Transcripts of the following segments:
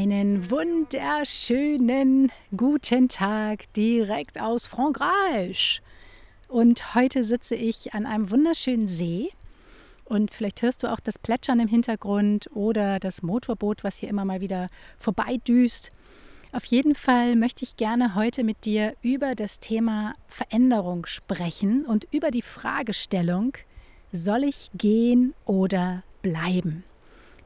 Einen wunderschönen guten Tag direkt aus Frankreich. Und heute sitze ich an einem wunderschönen See. Und vielleicht hörst du auch das Plätschern im Hintergrund oder das Motorboot, was hier immer mal wieder vorbeidüst. Auf jeden Fall möchte ich gerne heute mit dir über das Thema Veränderung sprechen und über die Fragestellung, soll ich gehen oder bleiben?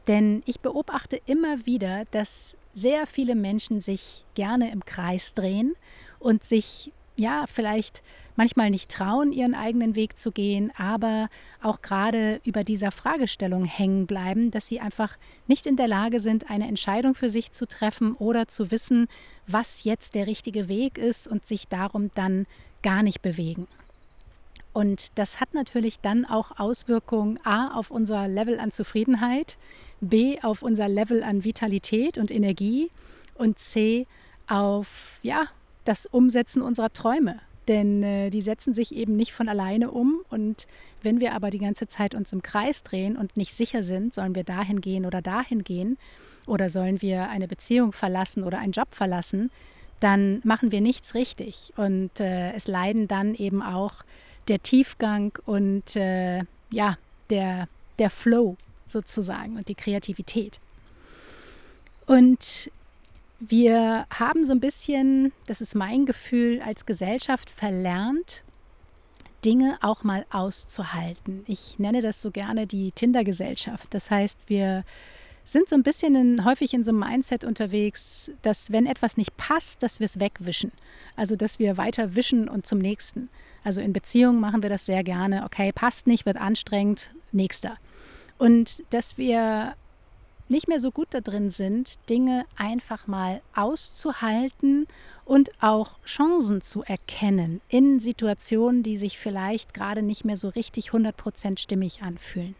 Denn ich beobachte immer wieder, dass sehr viele Menschen sich gerne im Kreis drehen und sich ja vielleicht manchmal nicht trauen, ihren eigenen Weg zu gehen, aber auch gerade über dieser Fragestellung hängen bleiben, dass sie einfach nicht in der Lage sind, eine Entscheidung für sich zu treffen oder zu wissen, was jetzt der richtige Weg ist und sich darum dann gar nicht bewegen. Und das hat natürlich dann auch Auswirkungen A auf unser Level an Zufriedenheit, B auf unser Level an Vitalität und Energie und C auf ja, das Umsetzen unserer Träume. Denn äh, die setzen sich eben nicht von alleine um. Und wenn wir aber die ganze Zeit uns im Kreis drehen und nicht sicher sind, sollen wir dahin gehen oder dahin gehen oder sollen wir eine Beziehung verlassen oder einen Job verlassen, dann machen wir nichts richtig. Und äh, es leiden dann eben auch der Tiefgang und äh, ja, der, der Flow sozusagen und die Kreativität. Und wir haben so ein bisschen, das ist mein Gefühl, als Gesellschaft verlernt, Dinge auch mal auszuhalten. Ich nenne das so gerne die Tinder-Gesellschaft. Das heißt, wir sind so ein bisschen in, häufig in so einem Mindset unterwegs, dass wenn etwas nicht passt, dass wir es wegwischen. Also dass wir weiter wischen und zum nächsten. Also in Beziehungen machen wir das sehr gerne. Okay, passt nicht, wird anstrengend, nächster. Und dass wir nicht mehr so gut da drin sind, Dinge einfach mal auszuhalten und auch Chancen zu erkennen in Situationen, die sich vielleicht gerade nicht mehr so richtig 100% stimmig anfühlen.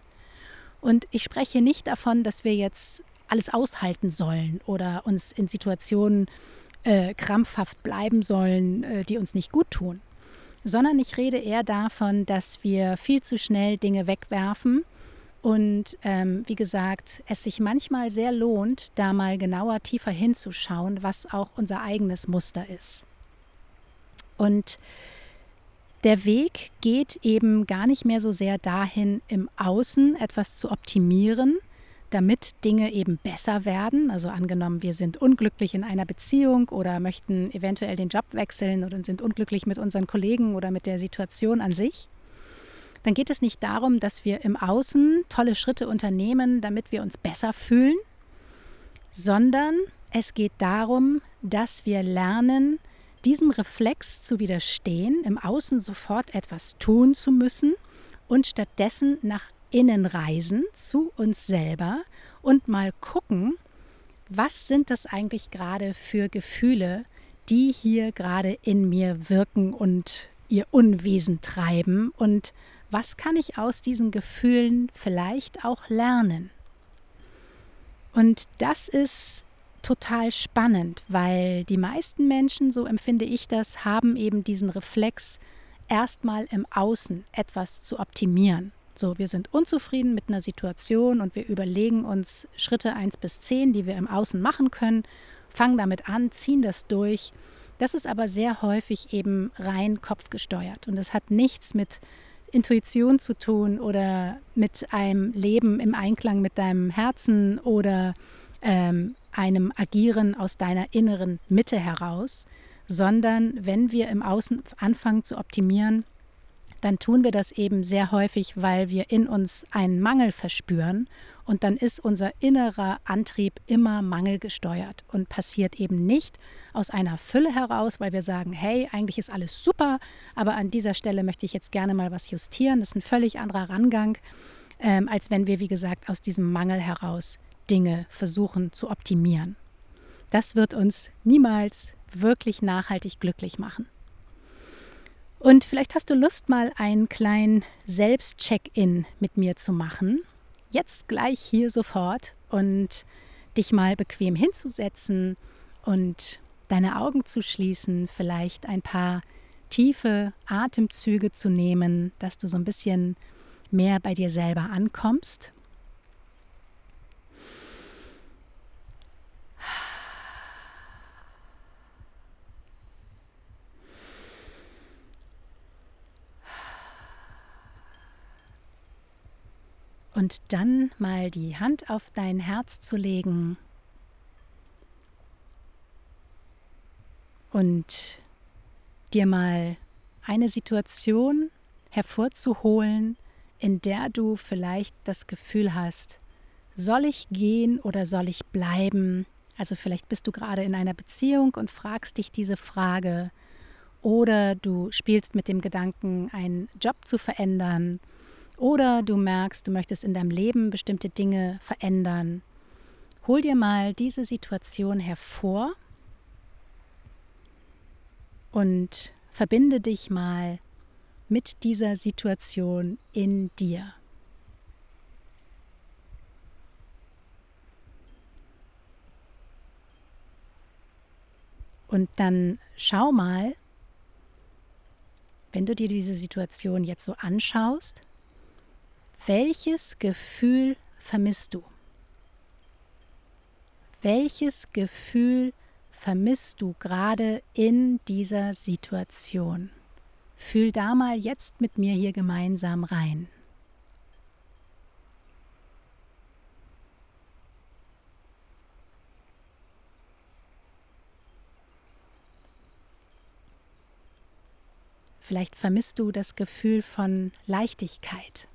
Und ich spreche nicht davon, dass wir jetzt alles aushalten sollen oder uns in Situationen äh, krampfhaft bleiben sollen, äh, die uns nicht gut tun, sondern ich rede eher davon, dass wir viel zu schnell Dinge wegwerfen und ähm, wie gesagt, es sich manchmal sehr lohnt, da mal genauer tiefer hinzuschauen, was auch unser eigenes Muster ist. Und der Weg geht eben gar nicht mehr so sehr dahin, im Außen etwas zu optimieren, damit Dinge eben besser werden. Also angenommen, wir sind unglücklich in einer Beziehung oder möchten eventuell den Job wechseln oder sind unglücklich mit unseren Kollegen oder mit der Situation an sich, dann geht es nicht darum, dass wir im Außen tolle Schritte unternehmen, damit wir uns besser fühlen, sondern es geht darum, dass wir lernen, diesem Reflex zu widerstehen, im Außen sofort etwas tun zu müssen und stattdessen nach innen reisen zu uns selber und mal gucken, was sind das eigentlich gerade für Gefühle, die hier gerade in mir wirken und ihr Unwesen treiben und was kann ich aus diesen Gefühlen vielleicht auch lernen? Und das ist total spannend, weil die meisten Menschen, so empfinde ich das, haben eben diesen Reflex, erstmal im Außen etwas zu optimieren. So, wir sind unzufrieden mit einer Situation und wir überlegen uns Schritte 1 bis 10, die wir im Außen machen können, fangen damit an, ziehen das durch. Das ist aber sehr häufig eben rein kopfgesteuert und es hat nichts mit Intuition zu tun oder mit einem Leben im Einklang mit deinem Herzen oder ähm, einem Agieren aus deiner inneren Mitte heraus, sondern wenn wir im Außen anfangen zu optimieren, dann tun wir das eben sehr häufig, weil wir in uns einen Mangel verspüren und dann ist unser innerer Antrieb immer mangelgesteuert und passiert eben nicht aus einer Fülle heraus, weil wir sagen, hey, eigentlich ist alles super, aber an dieser Stelle möchte ich jetzt gerne mal was justieren. Das ist ein völlig anderer Rangang, ähm, als wenn wir, wie gesagt, aus diesem Mangel heraus Dinge versuchen zu optimieren. Das wird uns niemals wirklich nachhaltig glücklich machen. Und vielleicht hast du Lust, mal einen kleinen Selbstcheck-in mit mir zu machen. Jetzt gleich hier sofort und dich mal bequem hinzusetzen und deine Augen zu schließen, vielleicht ein paar tiefe Atemzüge zu nehmen, dass du so ein bisschen mehr bei dir selber ankommst. Und dann mal die Hand auf dein Herz zu legen. Und dir mal eine Situation hervorzuholen, in der du vielleicht das Gefühl hast, soll ich gehen oder soll ich bleiben? Also vielleicht bist du gerade in einer Beziehung und fragst dich diese Frage. Oder du spielst mit dem Gedanken, einen Job zu verändern oder du merkst, du möchtest in deinem Leben bestimmte Dinge verändern. Hol dir mal diese Situation hervor und verbinde dich mal mit dieser Situation in dir. Und dann schau mal, wenn du dir diese Situation jetzt so anschaust, welches Gefühl vermisst du? Welches Gefühl vermisst du gerade in dieser Situation? Fühl da mal jetzt mit mir hier gemeinsam rein. Vielleicht vermisst du das Gefühl von Leichtigkeit.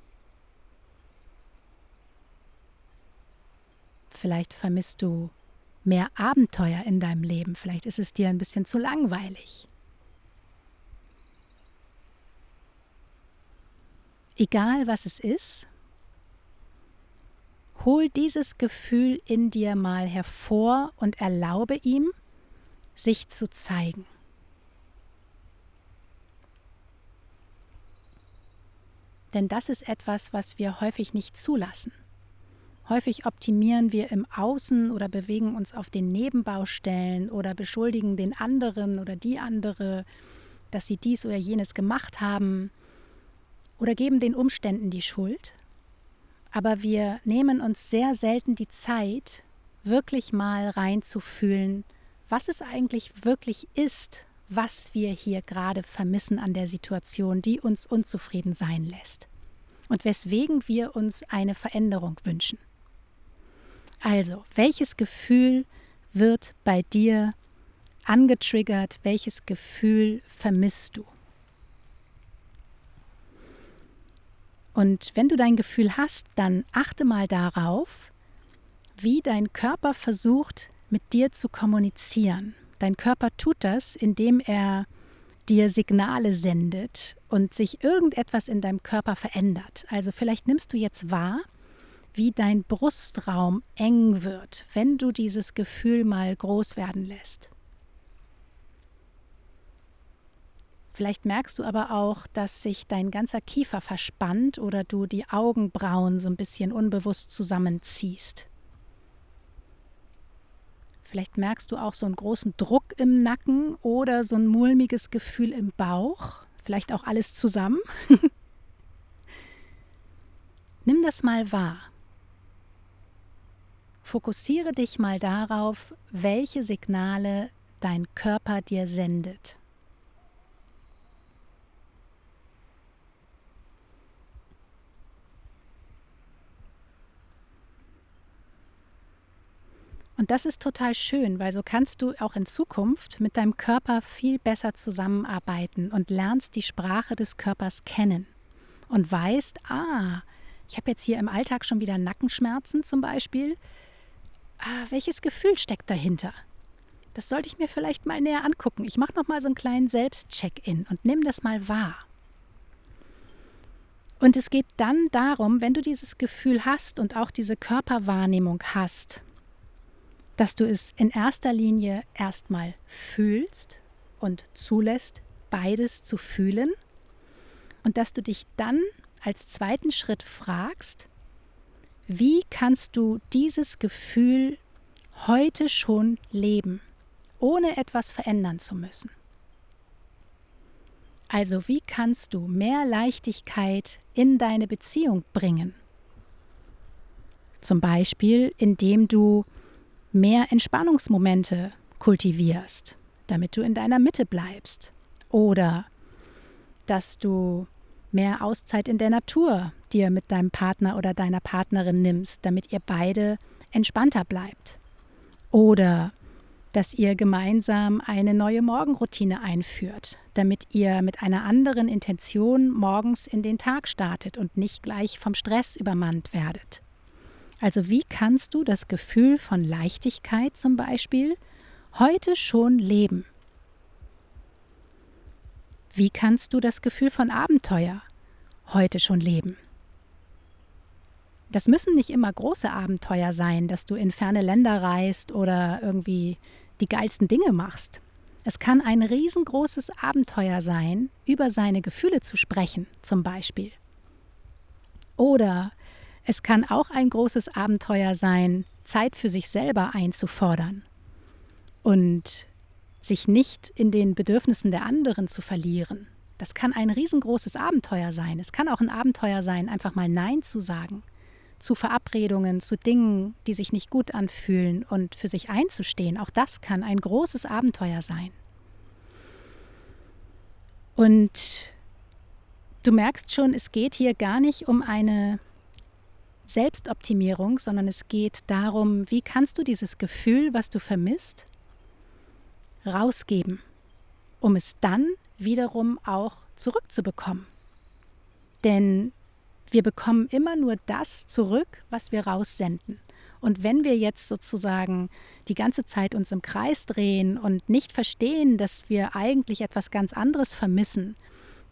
Vielleicht vermisst du mehr Abenteuer in deinem Leben. Vielleicht ist es dir ein bisschen zu langweilig. Egal was es ist, hol dieses Gefühl in dir mal hervor und erlaube ihm, sich zu zeigen. Denn das ist etwas, was wir häufig nicht zulassen. Häufig optimieren wir im Außen oder bewegen uns auf den Nebenbaustellen oder beschuldigen den anderen oder die andere, dass sie dies oder jenes gemacht haben oder geben den Umständen die Schuld. Aber wir nehmen uns sehr selten die Zeit, wirklich mal reinzufühlen, was es eigentlich wirklich ist, was wir hier gerade vermissen an der Situation, die uns unzufrieden sein lässt und weswegen wir uns eine Veränderung wünschen. Also, welches Gefühl wird bei dir angetriggert? Welches Gefühl vermisst du? Und wenn du dein Gefühl hast, dann achte mal darauf, wie dein Körper versucht, mit dir zu kommunizieren. Dein Körper tut das, indem er dir Signale sendet und sich irgendetwas in deinem Körper verändert. Also vielleicht nimmst du jetzt wahr, wie dein Brustraum eng wird, wenn du dieses Gefühl mal groß werden lässt. Vielleicht merkst du aber auch, dass sich dein ganzer Kiefer verspannt oder du die Augenbrauen so ein bisschen unbewusst zusammenziehst. Vielleicht merkst du auch so einen großen Druck im Nacken oder so ein mulmiges Gefühl im Bauch. Vielleicht auch alles zusammen. Nimm das mal wahr. Fokussiere dich mal darauf, welche Signale dein Körper dir sendet. Und das ist total schön, weil so kannst du auch in Zukunft mit deinem Körper viel besser zusammenarbeiten und lernst die Sprache des Körpers kennen und weißt, ah, ich habe jetzt hier im Alltag schon wieder Nackenschmerzen zum Beispiel. Ah, welches Gefühl steckt dahinter? Das sollte ich mir vielleicht mal näher angucken. Ich mache noch mal so einen kleinen Selbstcheck-in und nimm das mal wahr. Und es geht dann darum, wenn du dieses Gefühl hast und auch diese Körperwahrnehmung hast, dass du es in erster Linie erstmal fühlst und zulässt, beides zu fühlen und dass du dich dann als zweiten Schritt fragst, wie kannst du dieses Gefühl heute schon leben, ohne etwas verändern zu müssen? Also wie kannst du mehr Leichtigkeit in deine Beziehung bringen? Zum Beispiel, indem du mehr Entspannungsmomente kultivierst, damit du in deiner Mitte bleibst. Oder dass du mehr Auszeit in der Natur dir mit deinem Partner oder deiner Partnerin nimmst, damit ihr beide entspannter bleibt. Oder dass ihr gemeinsam eine neue Morgenroutine einführt, damit ihr mit einer anderen Intention morgens in den Tag startet und nicht gleich vom Stress übermannt werdet. Also wie kannst du das Gefühl von Leichtigkeit zum Beispiel heute schon leben? Wie kannst du das Gefühl von Abenteuer heute schon leben? Das müssen nicht immer große Abenteuer sein, dass du in ferne Länder reist oder irgendwie die geilsten Dinge machst. Es kann ein riesengroßes Abenteuer sein, über seine Gefühle zu sprechen, zum Beispiel. Oder es kann auch ein großes Abenteuer sein, Zeit für sich selber einzufordern und sich nicht in den Bedürfnissen der anderen zu verlieren. Das kann ein riesengroßes Abenteuer sein. Es kann auch ein Abenteuer sein, einfach mal Nein zu sagen zu Verabredungen, zu Dingen, die sich nicht gut anfühlen und für sich einzustehen. Auch das kann ein großes Abenteuer sein. Und du merkst schon, es geht hier gar nicht um eine Selbstoptimierung, sondern es geht darum, wie kannst du dieses Gefühl, was du vermisst, rausgeben, um es dann wiederum auch zurückzubekommen. Denn wir bekommen immer nur das zurück, was wir raussenden. Und wenn wir jetzt sozusagen die ganze Zeit uns im Kreis drehen und nicht verstehen, dass wir eigentlich etwas ganz anderes vermissen,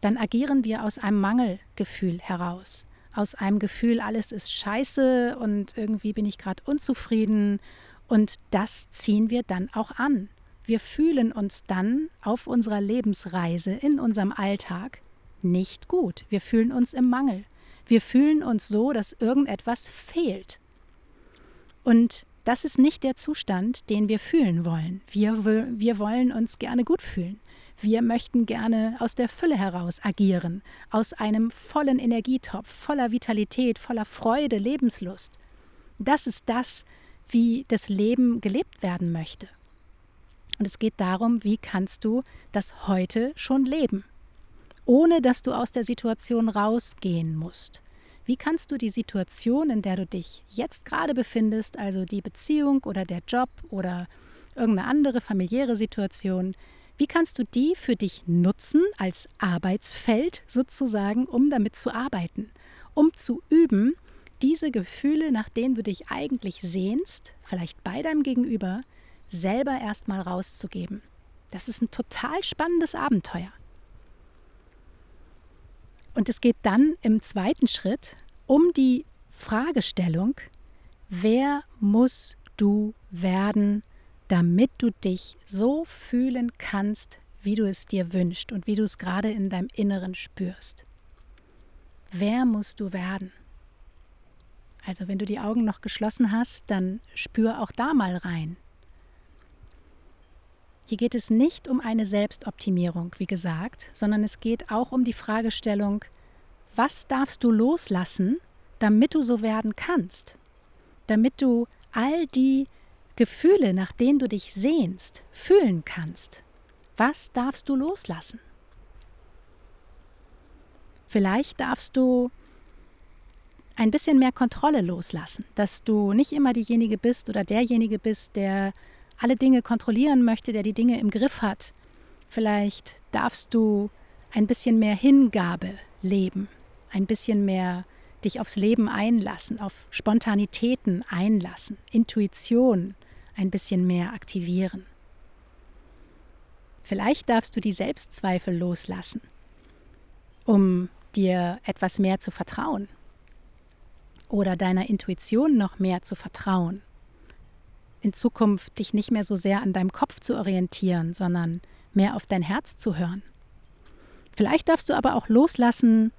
dann agieren wir aus einem Mangelgefühl heraus. Aus einem Gefühl, alles ist scheiße und irgendwie bin ich gerade unzufrieden. Und das ziehen wir dann auch an. Wir fühlen uns dann auf unserer Lebensreise, in unserem Alltag nicht gut. Wir fühlen uns im Mangel. Wir fühlen uns so, dass irgendetwas fehlt. Und das ist nicht der Zustand, den wir fühlen wollen. Wir, wir wollen uns gerne gut fühlen. Wir möchten gerne aus der Fülle heraus agieren, aus einem vollen Energietopf, voller Vitalität, voller Freude, Lebenslust. Das ist das, wie das Leben gelebt werden möchte. Und es geht darum, wie kannst du das heute schon leben ohne dass du aus der Situation rausgehen musst. Wie kannst du die Situation, in der du dich jetzt gerade befindest, also die Beziehung oder der Job oder irgendeine andere familiäre Situation, wie kannst du die für dich nutzen als Arbeitsfeld sozusagen, um damit zu arbeiten, um zu üben, diese Gefühle, nach denen du dich eigentlich sehnst, vielleicht bei deinem Gegenüber, selber erstmal rauszugeben. Das ist ein total spannendes Abenteuer. Und es geht dann im zweiten Schritt um die Fragestellung, wer musst du werden, damit du dich so fühlen kannst, wie du es dir wünschst und wie du es gerade in deinem Inneren spürst. Wer musst du werden? Also wenn du die Augen noch geschlossen hast, dann spür auch da mal rein. Hier geht es nicht um eine Selbstoptimierung, wie gesagt, sondern es geht auch um die Fragestellung, was darfst du loslassen, damit du so werden kannst? Damit du all die Gefühle, nach denen du dich sehnst, fühlen kannst. Was darfst du loslassen? Vielleicht darfst du ein bisschen mehr Kontrolle loslassen, dass du nicht immer diejenige bist oder derjenige bist, der alle Dinge kontrollieren möchte, der die Dinge im Griff hat. Vielleicht darfst du ein bisschen mehr Hingabe leben, ein bisschen mehr dich aufs Leben einlassen, auf Spontanitäten einlassen, Intuition ein bisschen mehr aktivieren. Vielleicht darfst du die Selbstzweifel loslassen, um dir etwas mehr zu vertrauen oder deiner Intuition noch mehr zu vertrauen. In Zukunft dich nicht mehr so sehr an deinem Kopf zu orientieren, sondern mehr auf dein Herz zu hören. Vielleicht darfst du aber auch loslassen,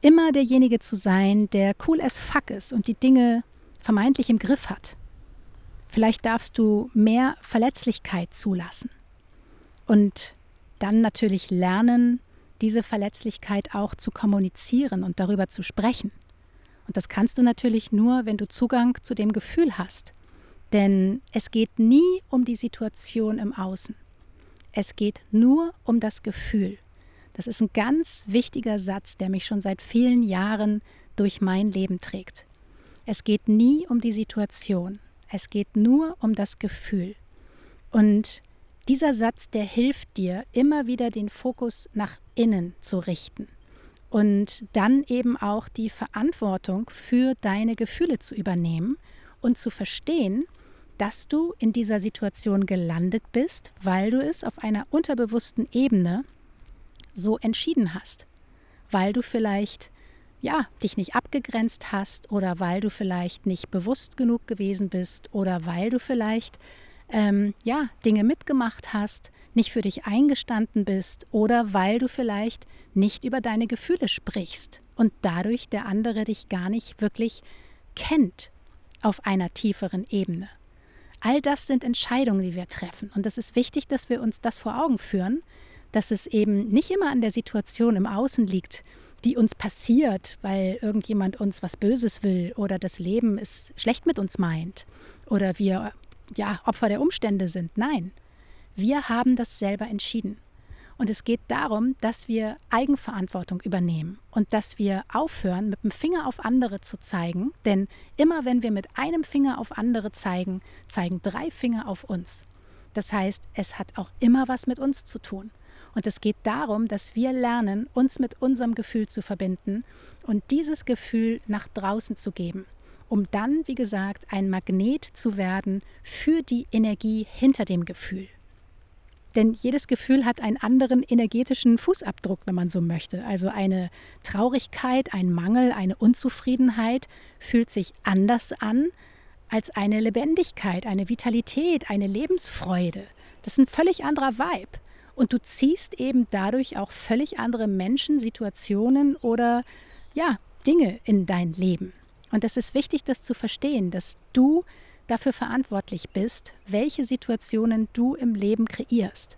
immer derjenige zu sein, der cool as fuck ist und die Dinge vermeintlich im Griff hat. Vielleicht darfst du mehr Verletzlichkeit zulassen und dann natürlich lernen, diese Verletzlichkeit auch zu kommunizieren und darüber zu sprechen. Und das kannst du natürlich nur, wenn du Zugang zu dem Gefühl hast. Denn es geht nie um die Situation im Außen. Es geht nur um das Gefühl. Das ist ein ganz wichtiger Satz, der mich schon seit vielen Jahren durch mein Leben trägt. Es geht nie um die Situation. Es geht nur um das Gefühl. Und dieser Satz, der hilft dir, immer wieder den Fokus nach innen zu richten und dann eben auch die Verantwortung für deine Gefühle zu übernehmen und zu verstehen, dass du in dieser Situation gelandet bist, weil du es auf einer unterbewussten Ebene so entschieden hast, weil du vielleicht ja, dich nicht abgegrenzt hast oder weil du vielleicht nicht bewusst genug gewesen bist oder weil du vielleicht ähm, ja, Dinge mitgemacht hast, nicht für dich eingestanden bist oder weil du vielleicht nicht über deine Gefühle sprichst und dadurch der andere dich gar nicht wirklich kennt auf einer tieferen Ebene. All das sind Entscheidungen, die wir treffen. Und es ist wichtig, dass wir uns das vor Augen führen, dass es eben nicht immer an der Situation im Außen liegt, die uns passiert, weil irgendjemand uns was Böses will oder das Leben es schlecht mit uns meint oder wir ja Opfer der Umstände sind. Nein, wir haben das selber entschieden. Und es geht darum, dass wir Eigenverantwortung übernehmen und dass wir aufhören, mit dem Finger auf andere zu zeigen. Denn immer wenn wir mit einem Finger auf andere zeigen, zeigen drei Finger auf uns. Das heißt, es hat auch immer was mit uns zu tun. Und es geht darum, dass wir lernen, uns mit unserem Gefühl zu verbinden und dieses Gefühl nach draußen zu geben, um dann, wie gesagt, ein Magnet zu werden für die Energie hinter dem Gefühl. Denn jedes Gefühl hat einen anderen energetischen Fußabdruck, wenn man so möchte. Also eine Traurigkeit, ein Mangel, eine Unzufriedenheit fühlt sich anders an als eine Lebendigkeit, eine Vitalität, eine Lebensfreude. Das ist ein völlig anderer Vibe. Und du ziehst eben dadurch auch völlig andere Menschen, Situationen oder ja, Dinge in dein Leben. Und es ist wichtig, das zu verstehen, dass du dafür verantwortlich bist, welche Situationen du im Leben kreierst.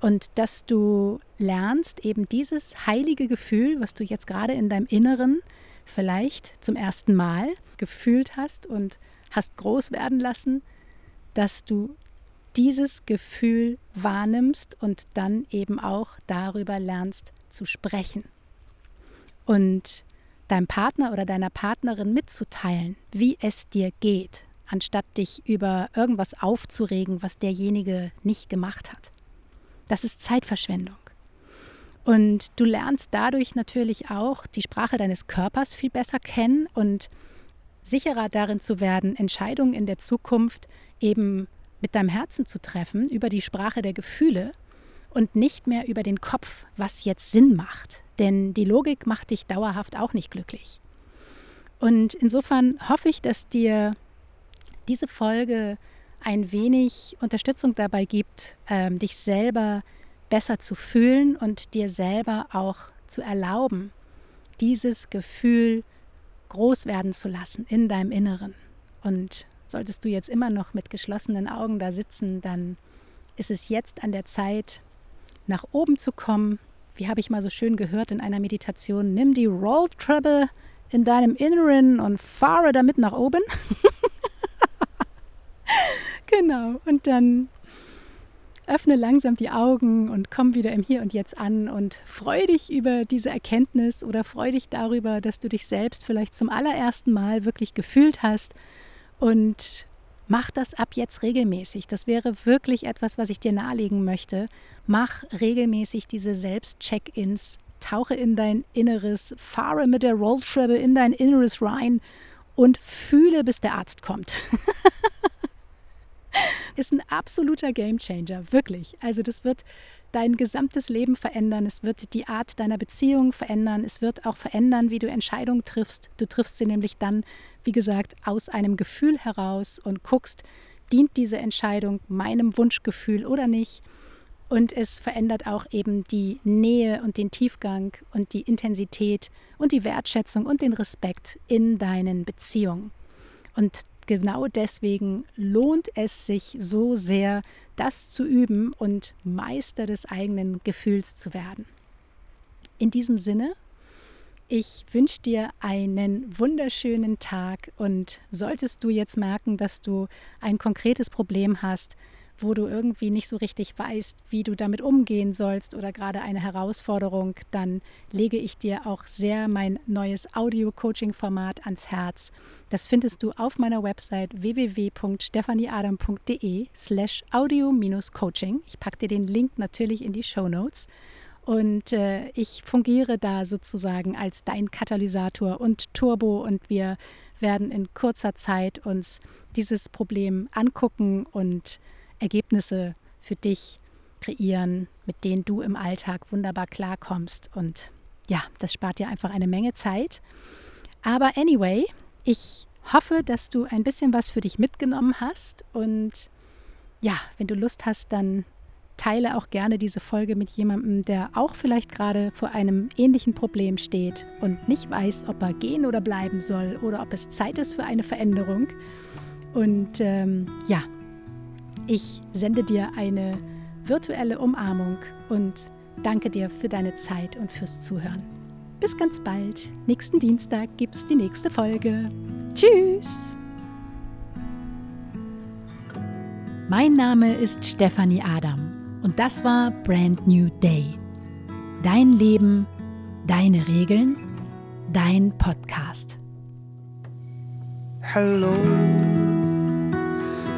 Und dass du lernst, eben dieses heilige Gefühl, was du jetzt gerade in deinem Inneren vielleicht zum ersten Mal gefühlt hast und hast groß werden lassen, dass du dieses Gefühl wahrnimmst und dann eben auch darüber lernst zu sprechen. Und deinem Partner oder deiner Partnerin mitzuteilen, wie es dir geht, anstatt dich über irgendwas aufzuregen, was derjenige nicht gemacht hat. Das ist Zeitverschwendung. Und du lernst dadurch natürlich auch die Sprache deines Körpers viel besser kennen und sicherer darin zu werden, Entscheidungen in der Zukunft eben mit deinem Herzen zu treffen, über die Sprache der Gefühle und nicht mehr über den Kopf, was jetzt Sinn macht. Denn die Logik macht dich dauerhaft auch nicht glücklich. Und insofern hoffe ich, dass dir diese Folge ein wenig Unterstützung dabei gibt, ähm, dich selber besser zu fühlen und dir selber auch zu erlauben, dieses Gefühl groß werden zu lassen in deinem Inneren. Und Solltest du jetzt immer noch mit geschlossenen Augen da sitzen, dann ist es jetzt an der Zeit, nach oben zu kommen. Wie habe ich mal so schön gehört in einer Meditation, nimm die Roll Treble in deinem Inneren und fahre damit nach oben. genau, und dann öffne langsam die Augen und komm wieder im Hier und Jetzt an und freu dich über diese Erkenntnis oder freu dich darüber, dass du dich selbst vielleicht zum allerersten Mal wirklich gefühlt hast und mach das ab jetzt regelmäßig. Das wäre wirklich etwas, was ich dir nahelegen möchte. Mach regelmäßig diese Selbst-Check-ins. Tauche in dein Inneres, fahre mit der Rolltreppe in dein Inneres rein und fühle, bis der Arzt kommt. ist ein absoluter Gamechanger, wirklich. Also das wird dein gesamtes Leben verändern, es wird die Art deiner Beziehung verändern, es wird auch verändern, wie du Entscheidungen triffst. Du triffst sie nämlich dann, wie gesagt, aus einem Gefühl heraus und guckst, dient diese Entscheidung meinem Wunschgefühl oder nicht. Und es verändert auch eben die Nähe und den Tiefgang und die Intensität und die Wertschätzung und den Respekt in deinen Beziehungen. Und genau deswegen lohnt es sich so sehr, das zu üben und Meister des eigenen Gefühls zu werden. In diesem Sinne, ich wünsche dir einen wunderschönen Tag und solltest du jetzt merken, dass du ein konkretes Problem hast, wo du irgendwie nicht so richtig weißt, wie du damit umgehen sollst oder gerade eine Herausforderung, dann lege ich dir auch sehr mein neues Audio-Coaching-Format ans Herz. Das findest du auf meiner Website www.stephanieadam.de slash audio-coaching. Ich packe dir den Link natürlich in die Show Notes. Und äh, ich fungiere da sozusagen als dein Katalysator und Turbo und wir werden in kurzer Zeit uns dieses Problem angucken und Ergebnisse für dich kreieren, mit denen du im Alltag wunderbar klarkommst. Und ja, das spart dir einfach eine Menge Zeit. Aber anyway, ich hoffe, dass du ein bisschen was für dich mitgenommen hast. Und ja, wenn du Lust hast, dann teile auch gerne diese Folge mit jemandem, der auch vielleicht gerade vor einem ähnlichen Problem steht und nicht weiß, ob er gehen oder bleiben soll oder ob es Zeit ist für eine Veränderung. Und ähm, ja, ich sende dir eine virtuelle Umarmung und danke dir für deine Zeit und fürs Zuhören. Bis ganz bald. Nächsten Dienstag gibt es die nächste Folge. Tschüss! Mein Name ist Stefanie Adam und das war Brand New Day. Dein Leben, deine Regeln, dein Podcast. Hello.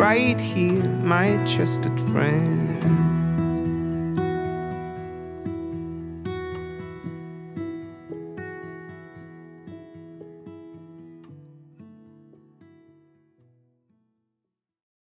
right here, my trusted friend.